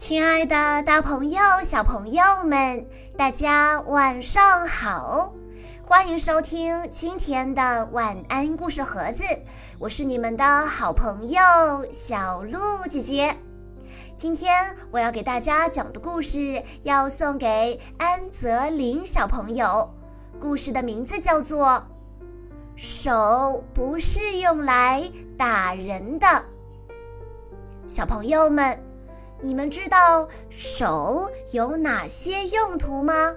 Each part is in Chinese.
亲爱的，大朋友、小朋友们，大家晚上好！欢迎收听今天的晚安故事盒子，我是你们的好朋友小鹿姐姐。今天我要给大家讲的故事要送给安泽林小朋友，故事的名字叫做《手不是用来打人的》。小朋友们。你们知道手有哪些用途吗？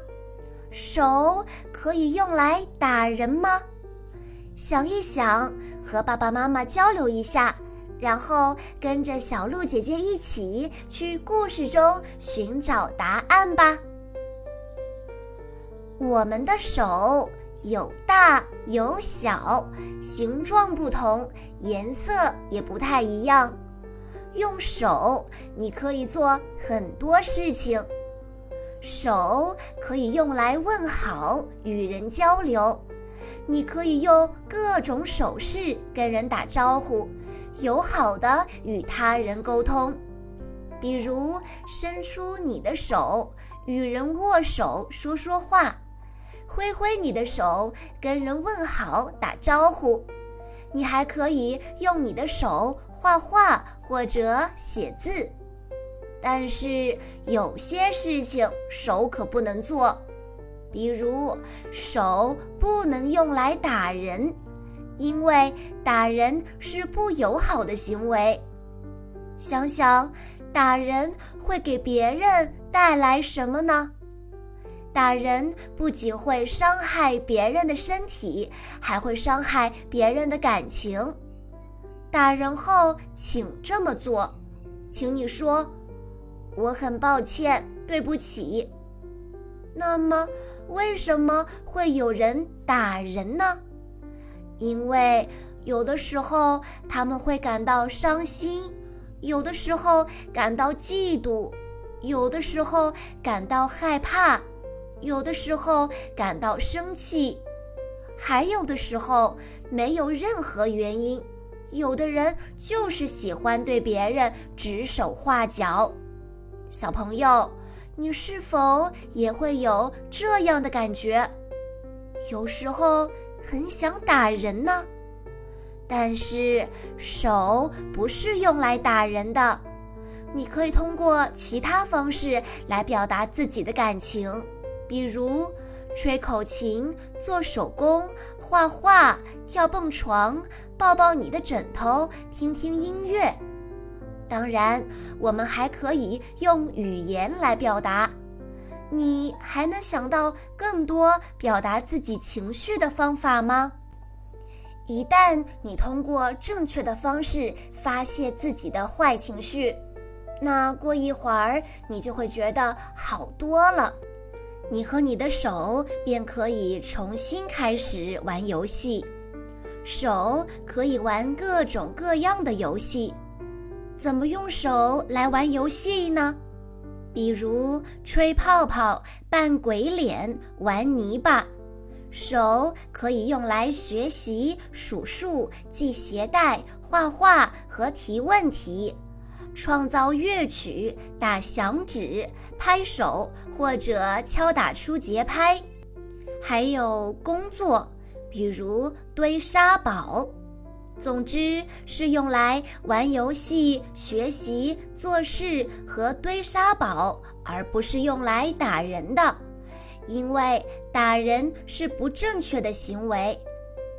手可以用来打人吗？想一想，和爸爸妈妈交流一下，然后跟着小鹿姐姐一起去故事中寻找答案吧。我们的手有大有小，形状不同，颜色也不太一样。用手，你可以做很多事情。手可以用来问好、与人交流。你可以用各种手势跟人打招呼，友好的与他人沟通。比如，伸出你的手，与人握手说说话；挥挥你的手，跟人问好打招呼。你还可以用你的手。画画或者写字，但是有些事情手可不能做，比如手不能用来打人，因为打人是不友好的行为。想想打人会给别人带来什么呢？打人不仅会伤害别人的身体，还会伤害别人的感情。打人后，请这么做，请你说：“我很抱歉，对不起。”那么，为什么会有人打人呢？因为有的时候他们会感到伤心，有的时候感到嫉妒，有的时候感到害怕，有的时候感到生气，还有的时候没有任何原因。有的人就是喜欢对别人指手画脚，小朋友，你是否也会有这样的感觉？有时候很想打人呢，但是手不是用来打人的，你可以通过其他方式来表达自己的感情，比如。吹口琴、做手工、画画、跳蹦床、抱抱你的枕头、听听音乐。当然，我们还可以用语言来表达。你还能想到更多表达自己情绪的方法吗？一旦你通过正确的方式发泄自己的坏情绪，那过一会儿你就会觉得好多了。你和你的手便可以重新开始玩游戏，手可以玩各种各样的游戏。怎么用手来玩游戏呢？比如吹泡泡、扮鬼脸、玩泥巴。手可以用来学习、数数、系鞋带、画画和提问题。创造乐曲、打响指、拍手或者敲打出节拍，还有工作，比如堆沙堡。总之是用来玩游戏、学习、做事和堆沙堡，而不是用来打人的，因为打人是不正确的行为。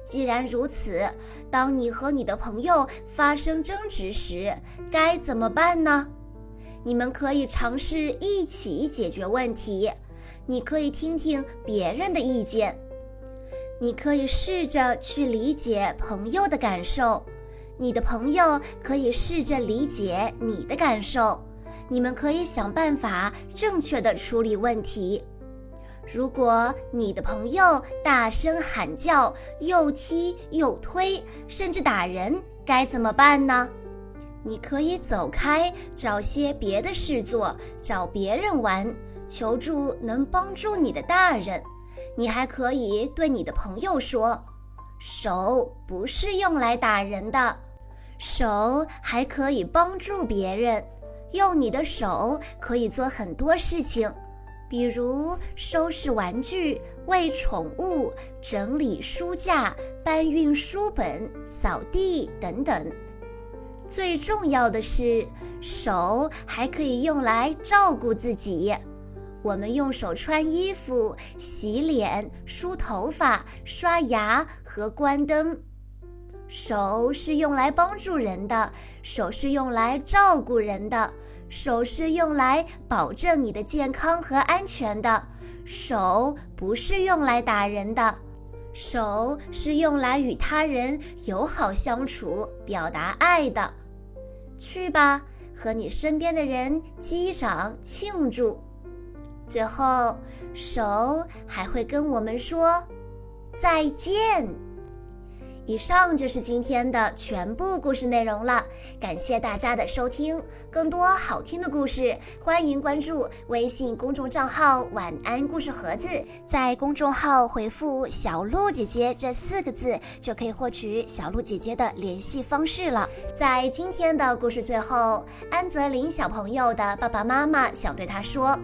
既然如此，当你和你的朋友发生争执时，该怎么办呢？你们可以尝试一起解决问题。你可以听听别人的意见，你可以试着去理解朋友的感受，你的朋友可以试着理解你的感受。你们可以想办法正确的处理问题。如果你的朋友大声喊叫，又踢又推，甚至打人，该怎么办呢？你可以走开，找些别的事做，找别人玩，求助能帮助你的大人。你还可以对你的朋友说：“手不是用来打人的，手还可以帮助别人。用你的手可以做很多事情，比如收拾玩具、喂宠物、整理书架、搬运书本、扫地等等。最重要的是，手还可以用来照顾自己。我们用手穿衣服、洗脸、梳头发、刷牙和关灯。手是用来帮助人的，手是用来照顾人的，手是用来保证你的健康和安全的。手不是用来打人的，手是用来与他人友好相处、表达爱的。去吧，和你身边的人击掌庆祝。最后，手还会跟我们说再见。以上就是今天的全部故事内容了，感谢大家的收听。更多好听的故事，欢迎关注微信公众账号“晚安故事盒子”。在公众号回复“小鹿姐姐”这四个字，就可以获取小鹿姐姐的联系方式了。在今天的故事最后，安泽林小朋友的爸爸妈妈想对他说。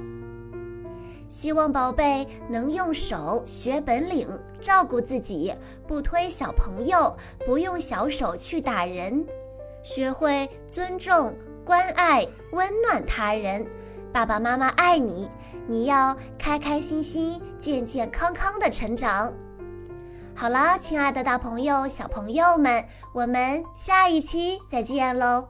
希望宝贝能用手学本领，照顾自己，不推小朋友，不用小手去打人，学会尊重、关爱、温暖他人。爸爸妈妈爱你，你要开开心心、健健康康的成长。好啦，亲爱的大朋友、小朋友们，我们下一期再见喽！